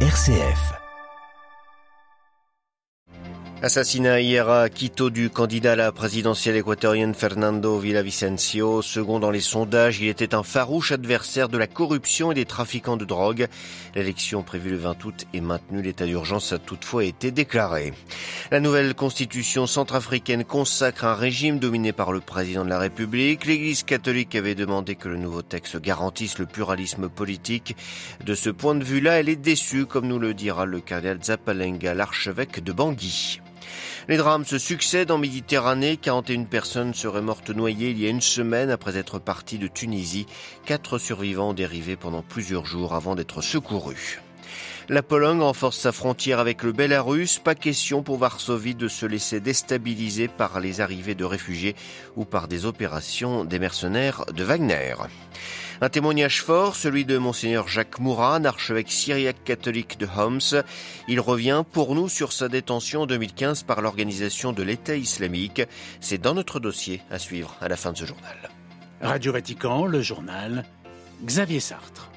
RCF. Assassinat hier à Quito du candidat à la présidentielle équatorienne Fernando Villavicencio. Second dans les sondages, il était un farouche adversaire de la corruption et des trafiquants de drogue. L'élection prévue le 20 août est maintenue. L'état d'urgence a toutefois été déclaré. La nouvelle constitution centrafricaine consacre un régime dominé par le président de la République. L'église catholique avait demandé que le nouveau texte garantisse le pluralisme politique. De ce point de vue-là, elle est déçue, comme nous le dira le cardinal Zapalenga, l'archevêque de Bangui. Les drames se succèdent en Méditerranée. 41 personnes seraient mortes noyées il y a une semaine après être parties de Tunisie. Quatre survivants ont pendant plusieurs jours avant d'être secourus. La Pologne renforce sa frontière avec le Bélarus. Pas question pour Varsovie de se laisser déstabiliser par les arrivées de réfugiés ou par des opérations des mercenaires de Wagner. Un témoignage fort, celui de Monseigneur Jacques Mouran, archevêque syriaque catholique de Homs. Il revient pour nous sur sa détention en 2015 par l'organisation de l'État islamique. C'est dans notre dossier à suivre à la fin de ce journal. Radio Vatican, le journal, Xavier Sartre.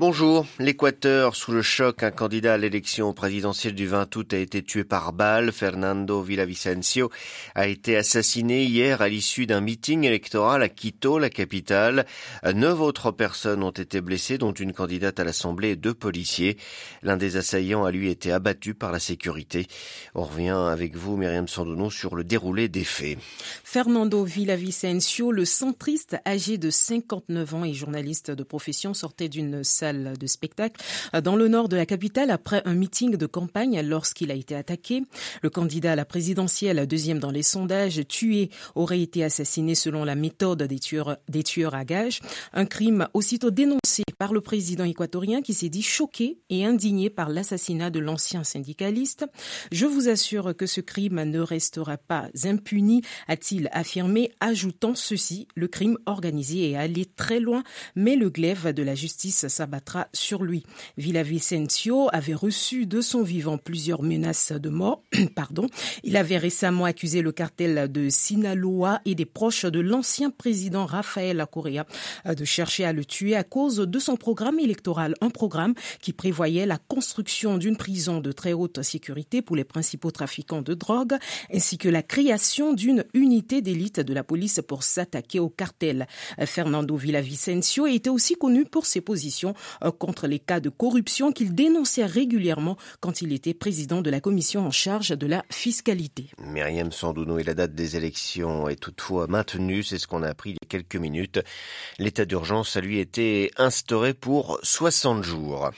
Bonjour. L'Équateur, sous le choc, un candidat à l'élection présidentielle du 20 août a été tué par balle. Fernando Villavicencio a été assassiné hier à l'issue d'un meeting électoral à Quito, la capitale. Neuf autres personnes ont été blessées, dont une candidate à l'Assemblée et deux policiers. L'un des assaillants a lui été abattu par la sécurité. On revient avec vous, Myriam Sandouno, sur le déroulé des faits. Fernando Villavicencio, le centriste âgé de 59 ans et journaliste de profession, sortait d'une salle de spectacle dans le nord de la capitale après un meeting de campagne lorsqu'il a été attaqué. Le candidat à la présidentielle, deuxième dans les sondages, tué, aurait été assassiné selon la méthode des tueurs, des tueurs à gages. Un crime aussitôt dénoncé par le président équatorien qui s'est dit choqué et indigné par l'assassinat de l'ancien syndicaliste. Je vous assure que ce crime ne restera pas impuni, a-t-il affirmé, ajoutant ceci, le crime organisé est allé très loin, mais le glaive de la justice s'abat sur lui. Villavicencio avait reçu de son vivant plusieurs menaces de mort. Pardon. Il avait récemment accusé le cartel de Sinaloa et des proches de l'ancien président Rafael Correa de chercher à le tuer à cause de son programme électoral. Un programme qui prévoyait la construction d'une prison de très haute sécurité pour les principaux trafiquants de drogue ainsi que la création d'une unité d'élite de la police pour s'attaquer au cartel. Fernando Villavicencio était aussi connu pour ses positions euh, contre les cas de corruption qu'il dénonçait régulièrement quand il était président de la commission en charge de la fiscalité. Myriam Sandouno et la date des élections est toutefois maintenue, c'est ce qu'on a appris il y a quelques minutes. L'état d'urgence a lui été instauré pour 60 jours.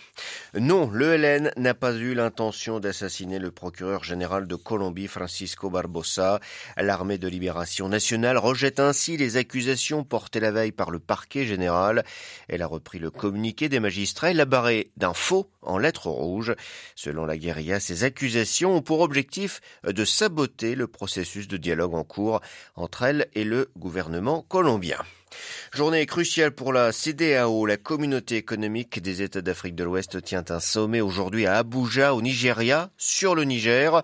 Non, le LN n'a pas eu l'intention d'assassiner le procureur général de Colombie, Francisco Barbosa. L'armée de libération nationale rejette ainsi les accusations portées la veille par le parquet général. Elle a repris le communiqué des magistrats et l'a barré d'un faux en lettres rouges. Selon la guérilla, ces accusations ont pour objectif de saboter le processus de dialogue en cours entre elle et le gouvernement colombien. Journée cruciale pour la CDAO, la communauté économique des États d'Afrique de l'Ouest tient un sommet aujourd'hui à Abuja, au Nigeria, sur le Niger.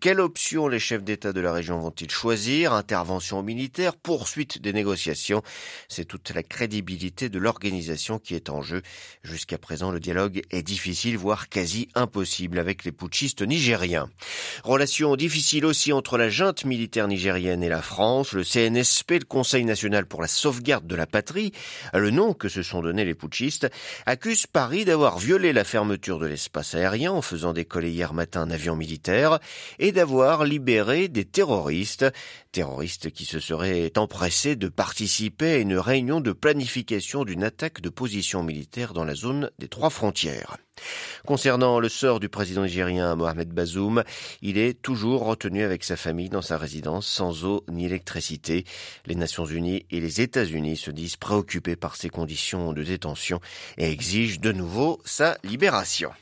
Quelle option les chefs d'État de la région vont-ils choisir? Intervention militaire, poursuite des négociations C'est toute la crédibilité de l'organisation qui est en jeu. Jusqu'à présent, le dialogue est difficile, voire quasi impossible avec les putschistes nigériens. Relation difficile aussi entre la junte militaire nigérienne et la France, le CNSP, le Conseil national pour la sauvegarde de la patrie, le nom que se sont donné les putschistes, accuse Paris d'avoir violé la fermeture de l'espace aérien en faisant décoller hier matin un avion militaire et d'avoir libéré des terroristes, terroristes qui se seraient empressés de participer à une réunion de planification d'une attaque de position militaire dans la zone des trois frontières. Concernant le sort du président nigérien Mohamed Bazoum, il est toujours retenu avec sa famille dans sa résidence sans eau ni électricité. Les Nations Unies et les États-Unis se disent préoccupés par ses conditions de détention et exigent de nouveau sa libération.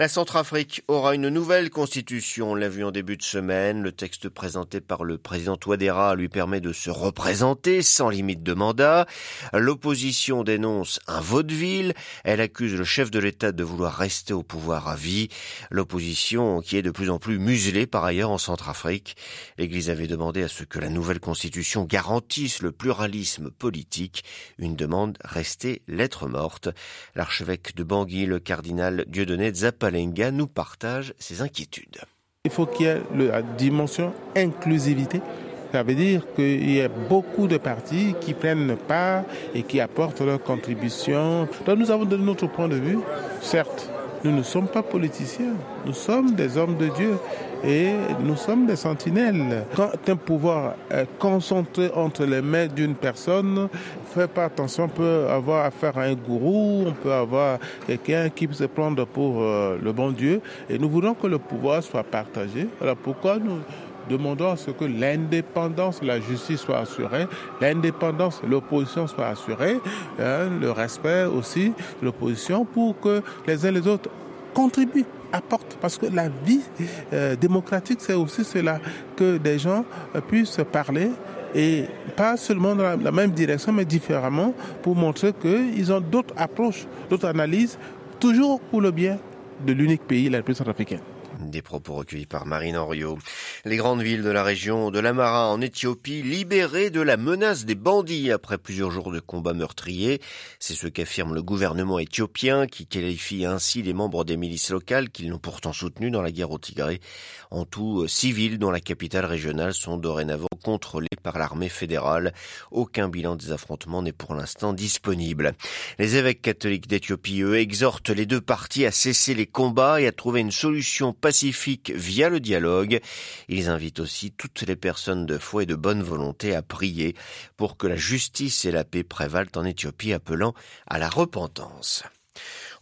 La Centrafrique aura une nouvelle constitution, on l'a vu en début de semaine. Le texte présenté par le président Touadéra lui permet de se représenter sans limite de mandat. L'opposition dénonce un vaudeville. Elle accuse le chef de l'État de vouloir rester au pouvoir à vie. L'opposition qui est de plus en plus muselée par ailleurs en Centrafrique. L'Église avait demandé à ce que la nouvelle constitution garantisse le pluralisme politique. Une demande restée lettre morte. L'archevêque de Bangui, le cardinal Dieudonné Zapalenga nous partage ses inquiétudes. Il faut qu'il y ait la dimension inclusivité. Ça veut dire qu'il y a beaucoup de partis qui prennent part et qui apportent leur contribution. Donc nous avons de notre point de vue, certes, nous ne sommes pas politiciens, nous sommes des hommes de Dieu et nous sommes des sentinelles. Quand un pouvoir est concentré entre les mains d'une personne, faites pas attention, on peut avoir affaire à un gourou, on peut avoir quelqu'un qui peut se prendre pour euh, le bon Dieu et nous voulons que le pouvoir soit partagé. Voilà pourquoi nous demandons à ce que l'indépendance, la justice soit assurée, l'indépendance, l'opposition soit assurée, hein, le respect aussi de l'opposition pour que les uns les autres contribuent apportent. Parce que la vie euh, démocratique, c'est aussi cela, que des gens euh, puissent parler et pas seulement dans la, même direction, mais différemment, pour montrer qu'ils ont d'autres approches, d'autres analyses, toujours pour le bien de l'unique pays, la République centrafricaine. Des propos recueillis par Marine Henriot. Les grandes villes de la région de l'Amara en Éthiopie libérées de la menace des bandits après plusieurs jours de combats meurtriers. C'est ce qu'affirme le gouvernement éthiopien qui qualifie ainsi les membres des milices locales qu'ils l'ont pourtant soutenus dans la guerre au Tigré. En tout, six villes dont la capitale régionale sont dorénavant contrôlées par l'armée fédérale. Aucun bilan des affrontements n'est pour l'instant disponible. Les évêques catholiques d'Éthiopie, eux, exhortent les deux parties à cesser les combats et à trouver une solution via le dialogue. Ils invitent aussi toutes les personnes de foi et de bonne volonté à prier pour que la justice et la paix prévalent en Éthiopie, appelant à la repentance.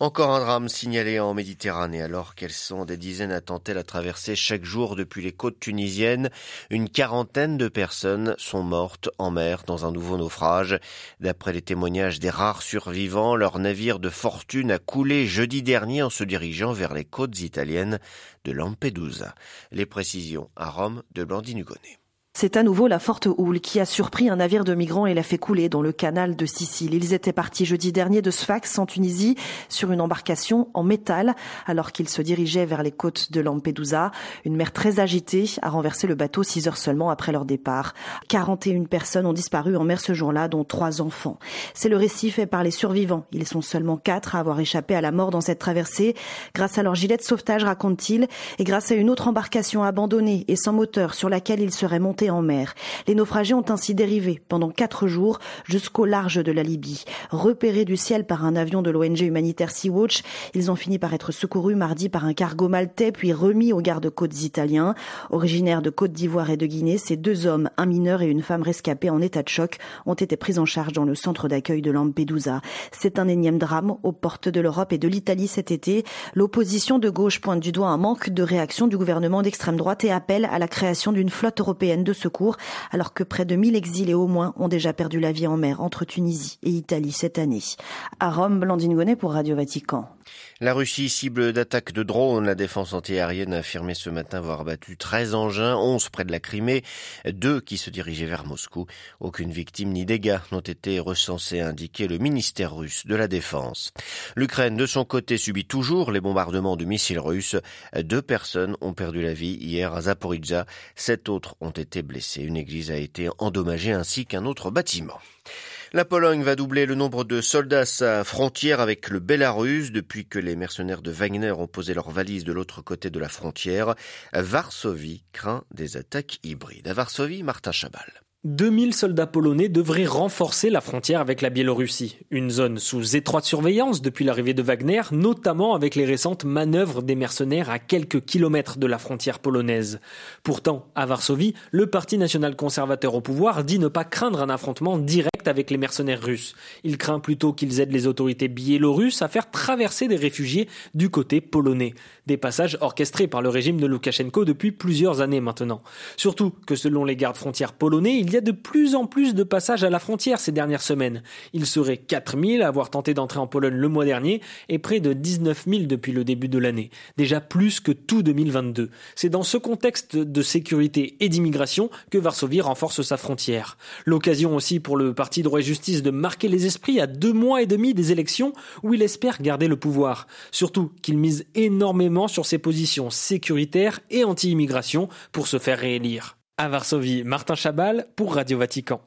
Encore un drame signalé en Méditerranée alors qu'elles sont des dizaines à tenter la traversée chaque jour depuis les côtes tunisiennes? Une quarantaine de personnes sont mortes en mer dans un nouveau naufrage. D'après les témoignages des rares survivants, leur navire de fortune a coulé jeudi dernier en se dirigeant vers les côtes italiennes de Lampedusa. Les précisions à Rome de Blandine. C'est à nouveau la forte houle qui a surpris un navire de migrants et l'a fait couler dans le canal de Sicile. Ils étaient partis jeudi dernier de Sfax en Tunisie sur une embarcation en métal alors qu'ils se dirigeaient vers les côtes de Lampedusa. Une mer très agitée a renversé le bateau six heures seulement après leur départ. 41 personnes ont disparu en mer ce jour-là, dont trois enfants. C'est le récit fait par les survivants. Ils sont seulement quatre à avoir échappé à la mort dans cette traversée grâce à leur gilet de sauvetage, raconte-t-il, et grâce à une autre embarcation abandonnée et sans moteur sur laquelle ils seraient montés en mer. Les naufragés ont ainsi dérivé pendant quatre jours jusqu'au large de la Libye. Repérés du ciel par un avion de l'ONG humanitaire Sea-Watch, ils ont fini par être secourus mardi par un cargo maltais puis remis aux gardes-côtes italiens. Originaires de Côte d'Ivoire et de Guinée, ces deux hommes, un mineur et une femme rescapée en état de choc, ont été pris en charge dans le centre d'accueil de Lampedusa. C'est un énième drame aux portes de l'Europe et de l'Italie cet été. L'opposition de gauche pointe du doigt un manque de réaction du gouvernement d'extrême droite et appelle à la création d'une flotte européenne de secours, alors que près de 1000 exilés au moins ont déjà perdu la vie en mer entre Tunisie et Italie cette année. À Rome, Blandine Gonnet pour Radio Vatican. La Russie cible d'attaques de drones. La défense antiaérienne a affirmé ce matin avoir battu 13 engins, 11 près de la Crimée, deux qui se dirigeaient vers Moscou. Aucune victime ni dégâts n'ont été recensés, a indiqué le ministère russe de la Défense. L'Ukraine, de son côté, subit toujours les bombardements de missiles russes. Deux personnes ont perdu la vie hier à Zaporizhia. Sept autres ont été blessés. Une église a été endommagée ainsi qu'un autre bâtiment. La Pologne va doubler le nombre de soldats à sa frontière avec le Bélarus depuis que les mercenaires de Wagner ont posé leurs valises de l'autre côté de la frontière. Varsovie craint des attaques hybrides. À Varsovie, Martin Chabal. 2000 soldats polonais devraient renforcer la frontière avec la Biélorussie, une zone sous étroite surveillance depuis l'arrivée de Wagner, notamment avec les récentes manœuvres des mercenaires à quelques kilomètres de la frontière polonaise. Pourtant, à Varsovie, le Parti national conservateur au pouvoir dit ne pas craindre un affrontement direct avec les mercenaires russes. Il craint plutôt qu'ils aident les autorités biélorusses à faire traverser des réfugiés du côté polonais. Des passages orchestrés par le régime de Loukachenko depuis plusieurs années maintenant. Surtout que selon les gardes frontières polonais, il y a de plus en plus de passages à la frontière ces dernières semaines. Il serait 4000 à avoir tenté d'entrer en Pologne le mois dernier et près de 19 000 depuis le début de l'année. Déjà plus que tout 2022. C'est dans ce contexte de sécurité et d'immigration que Varsovie renforce sa frontière. L'occasion aussi pour le Parti droit et justice de marquer les esprits à deux mois et demi des élections où il espère garder le pouvoir. Surtout qu'il mise énormément sur ses positions sécuritaires et anti-immigration pour se faire réélire. À Varsovie, Martin Chabal pour Radio Vatican.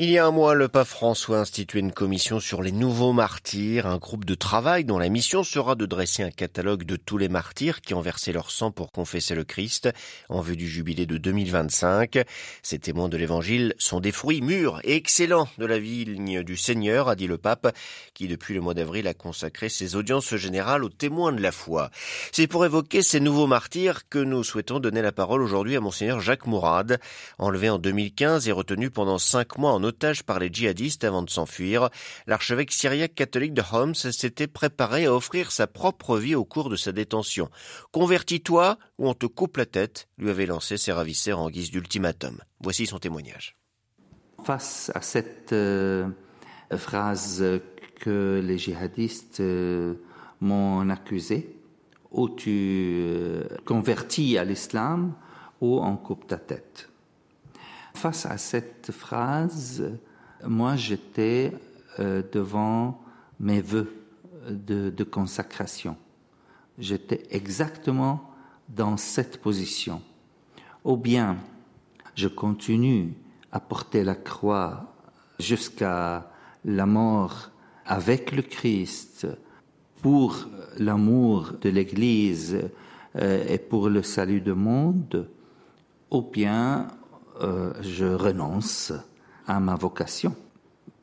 Il y a un mois, le pape François a institué une commission sur les nouveaux martyrs, un groupe de travail dont la mission sera de dresser un catalogue de tous les martyrs qui ont versé leur sang pour confesser le Christ en vue du jubilé de 2025. Ces témoins de l'évangile sont des fruits mûrs et excellents de la vigne du Seigneur, a dit le pape, qui depuis le mois d'avril a consacré ses audiences générales aux témoins de la foi. C'est pour évoquer ces nouveaux martyrs que nous souhaitons donner la parole aujourd'hui à monseigneur Jacques Mourad, enlevé en 2015 et retenu pendant cinq mois otage par les djihadistes avant de s'enfuir, l'archevêque syriaque catholique de Homs s'était préparé à offrir sa propre vie au cours de sa détention. Convertis-toi ou on te coupe la tête, lui avait lancé ses ravisseurs en guise d'ultimatum. Voici son témoignage. Face à cette euh, phrase que les djihadistes euh, m'ont accusé, ou tu euh, convertis à l'islam ou on coupe ta tête. Face à cette phrase, moi j'étais euh, devant mes voeux de, de consacration. J'étais exactement dans cette position. Ou bien je continue à porter la croix jusqu'à la mort avec le Christ pour l'amour de l'Église euh, et pour le salut du monde, ou bien euh, je renonce à ma vocation.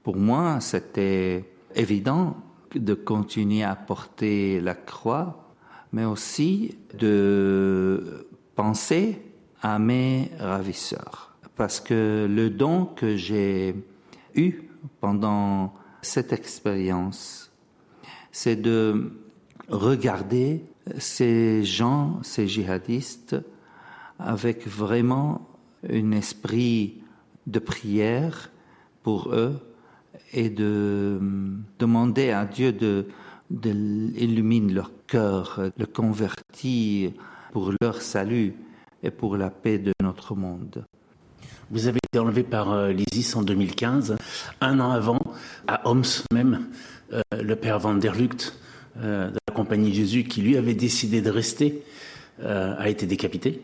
Pour moi, c'était évident de continuer à porter la croix, mais aussi de penser à mes ravisseurs. Parce que le don que j'ai eu pendant cette expérience, c'est de regarder ces gens, ces djihadistes, avec vraiment un esprit de prière pour eux et de demander à Dieu de, illuminer leur cœur, le convertir pour leur salut et pour la paix de notre monde. Vous avez été enlevé par euh, l'ISIS en 2015. Un an avant, à Homs même, euh, le père Van der Lucht euh, de la Compagnie Jésus, qui lui avait décidé de rester, a été décapité.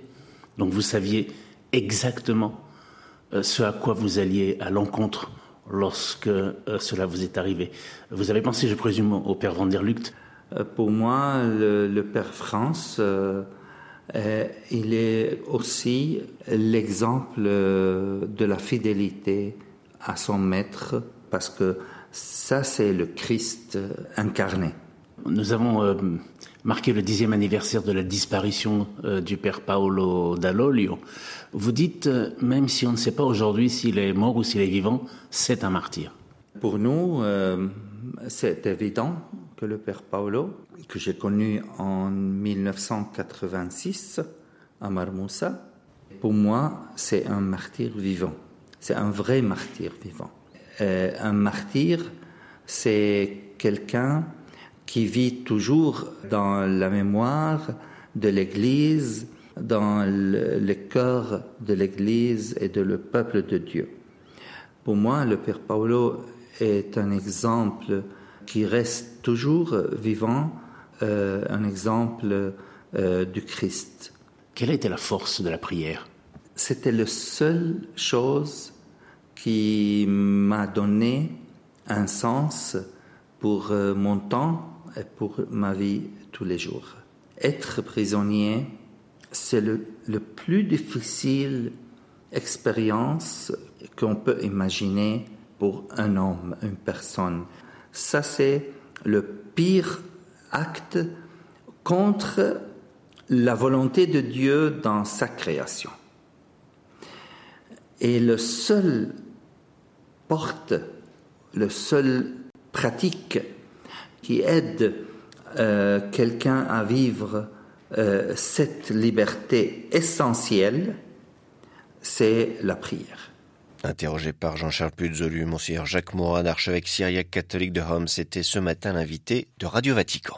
Donc vous saviez exactement euh, ce à quoi vous alliez à l'encontre lorsque euh, cela vous est arrivé. Vous avez pensé, je présume, au père Van der Lucht euh, Pour moi, le, père France, il est aussi l'exemple de la fidélité à son maître, parce que ça, c'est le Christ incarné. Nous avons marqué le dixième anniversaire de la disparition du père Paolo Dall'Olio. Vous dites, euh, même si on ne sait pas aujourd'hui s'il est mort ou s'il est vivant, c'est un martyr. Pour nous, euh, c'est évident que le père Paolo, que j'ai connu en 1986 à Marmoussa, pour moi, c'est un martyr vivant. C'est un vrai martyr vivant. Euh, un martyr, c'est quelqu'un qui vit toujours dans la mémoire de l'Église, dans le, cœur de l'Église et de le peuple de Dieu. Pour moi, le Père Paolo est un exemple qui reste toujours vivant, euh, un exemple euh, du Christ. Quelle était la force de la prière? C'était la seule chose qui m'a donné un sens pour euh, mon temps pour ma vie tous les jours. Être prisonnier, c'est le, plus difficile expérience qu'on peut imaginer pour un homme, une personne. Ça, c'est le pire acte contre la volonté de Dieu dans sa création. Et le seul porte, le seul pratique qui aide euh, quelqu'un à vivre euh, cette liberté essentielle, c'est la prière. Interrogé par Jean-Charles Puzolu, Monseigneur Jacques Morin, archevêque syriaque catholique de Homs, était ce matin l'invité de Radio Vatican.